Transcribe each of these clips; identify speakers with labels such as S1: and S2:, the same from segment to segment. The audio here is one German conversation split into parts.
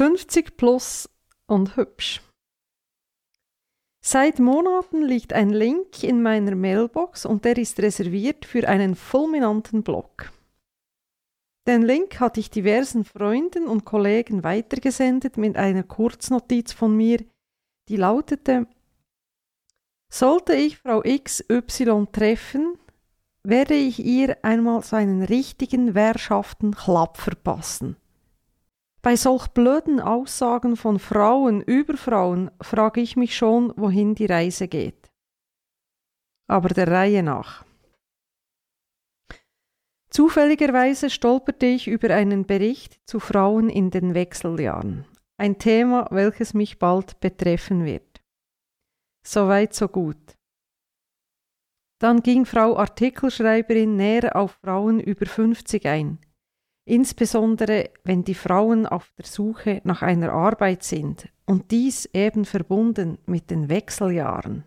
S1: 50 plus und hübsch. Seit Monaten liegt ein Link in meiner Mailbox und der ist reserviert für einen fulminanten Blog. Den Link hatte ich diversen Freunden und Kollegen weitergesendet mit einer Kurznotiz von mir, die lautete Sollte ich Frau XY treffen, werde ich ihr einmal so einen richtigen Währschaften-Klapp verpassen. Bei solch blöden Aussagen von Frauen über Frauen frage ich mich schon, wohin die Reise geht. Aber der Reihe nach. Zufälligerweise stolperte ich über einen Bericht zu Frauen in den Wechseljahren, ein Thema, welches mich bald betreffen wird. Soweit, so gut. Dann ging Frau Artikelschreiberin näher auf Frauen über 50 ein insbesondere wenn die Frauen auf der Suche nach einer Arbeit sind und dies eben verbunden mit den Wechseljahren.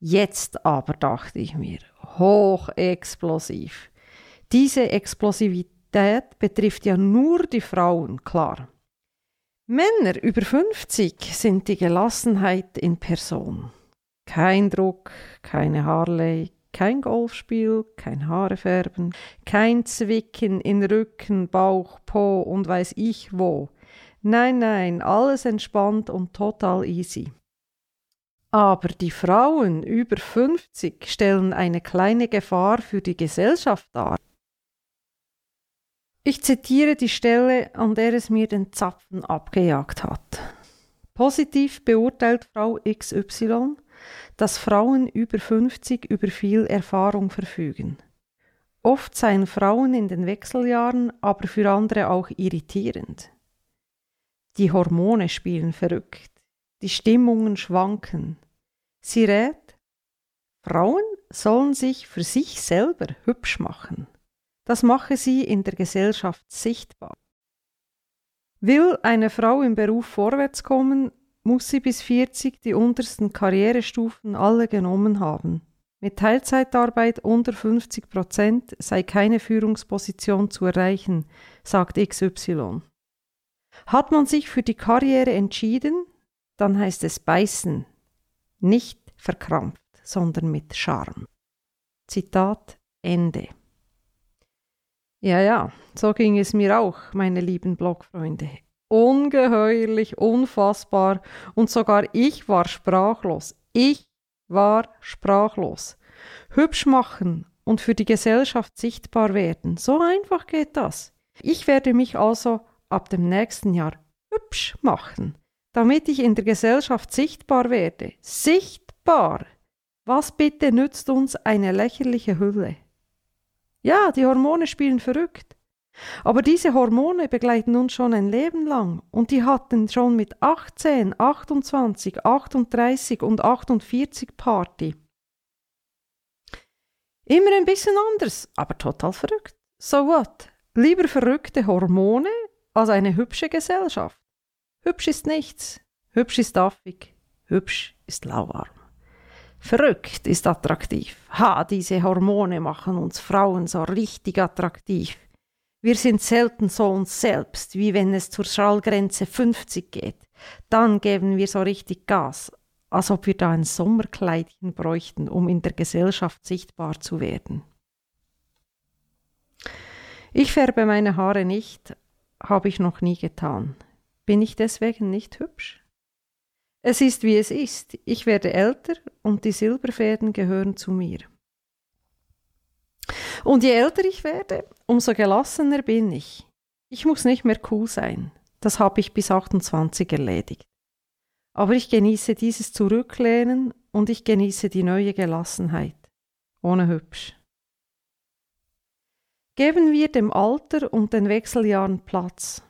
S1: Jetzt aber dachte ich mir, hochexplosiv. Diese Explosivität betrifft ja nur die Frauen, klar. Männer über 50 sind die Gelassenheit in Person. Kein Druck, keine Harley, kein Golfspiel, kein Haare färben, kein Zwicken in Rücken, Bauch, Po und weiß ich wo. Nein, nein, alles entspannt und total easy. Aber die Frauen über 50 stellen eine kleine Gefahr für die Gesellschaft dar. Ich zitiere die Stelle, an der es mir den Zapfen abgejagt hat. Positiv beurteilt Frau XY, dass Frauen über 50 über viel Erfahrung verfügen. Oft seien Frauen in den Wechseljahren aber für andere auch irritierend. Die Hormone spielen verrückt, die Stimmungen schwanken. Sie rät, Frauen sollen sich für sich selber hübsch machen. Das mache sie in der Gesellschaft sichtbar. Will eine Frau im Beruf vorwärts kommen, muss sie bis 40 die untersten Karrierestufen alle genommen haben. Mit Teilzeitarbeit unter 50 Prozent sei keine Führungsposition zu erreichen, sagt XY. Hat man sich für die Karriere entschieden, dann heißt es beißen, nicht verkrampft, sondern mit Charme. Zitat Ende. Ja, ja, so ging es mir auch, meine lieben Blogfreunde ungeheuerlich, unfassbar und sogar ich war sprachlos. Ich war sprachlos. Hübsch machen und für die Gesellschaft sichtbar werden, so einfach geht das. Ich werde mich also ab dem nächsten Jahr hübsch machen, damit ich in der Gesellschaft sichtbar werde. Sichtbar! Was bitte nützt uns eine lächerliche Hülle? Ja, die Hormone spielen verrückt. Aber diese Hormone begleiten uns schon ein Leben lang und die hatten schon mit 18, 28, 38 und 48 Party. Immer ein bisschen anders, aber total verrückt. So what? Lieber verrückte Hormone als eine hübsche Gesellschaft. Hübsch ist nichts, hübsch ist affig, hübsch ist lauwarm. Verrückt ist attraktiv. Ha, diese Hormone machen uns Frauen so richtig attraktiv. Wir sind selten so uns selbst, wie wenn es zur Schallgrenze 50 geht. Dann geben wir so richtig Gas, als ob wir da ein Sommerkleidchen bräuchten, um in der Gesellschaft sichtbar zu werden. Ich färbe meine Haare nicht, habe ich noch nie getan. Bin ich deswegen nicht hübsch? Es ist wie es ist. Ich werde älter und die Silberfäden gehören zu mir. Und je älter ich werde, umso gelassener bin ich. Ich muss nicht mehr cool sein. Das habe ich bis 28 erledigt. Aber ich genieße dieses Zurücklehnen und ich genieße die neue Gelassenheit. Ohne hübsch. Geben wir dem Alter und den Wechseljahren Platz.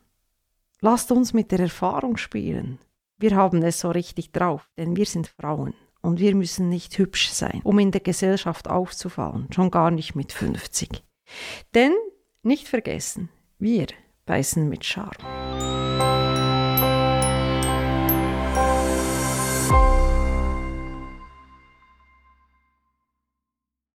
S1: Lasst uns mit der Erfahrung spielen. Wir haben es so richtig drauf, denn wir sind Frauen. Und wir müssen nicht hübsch sein, um in der Gesellschaft aufzufallen, schon gar nicht mit 50. Denn, nicht vergessen, wir beißen mit Charme.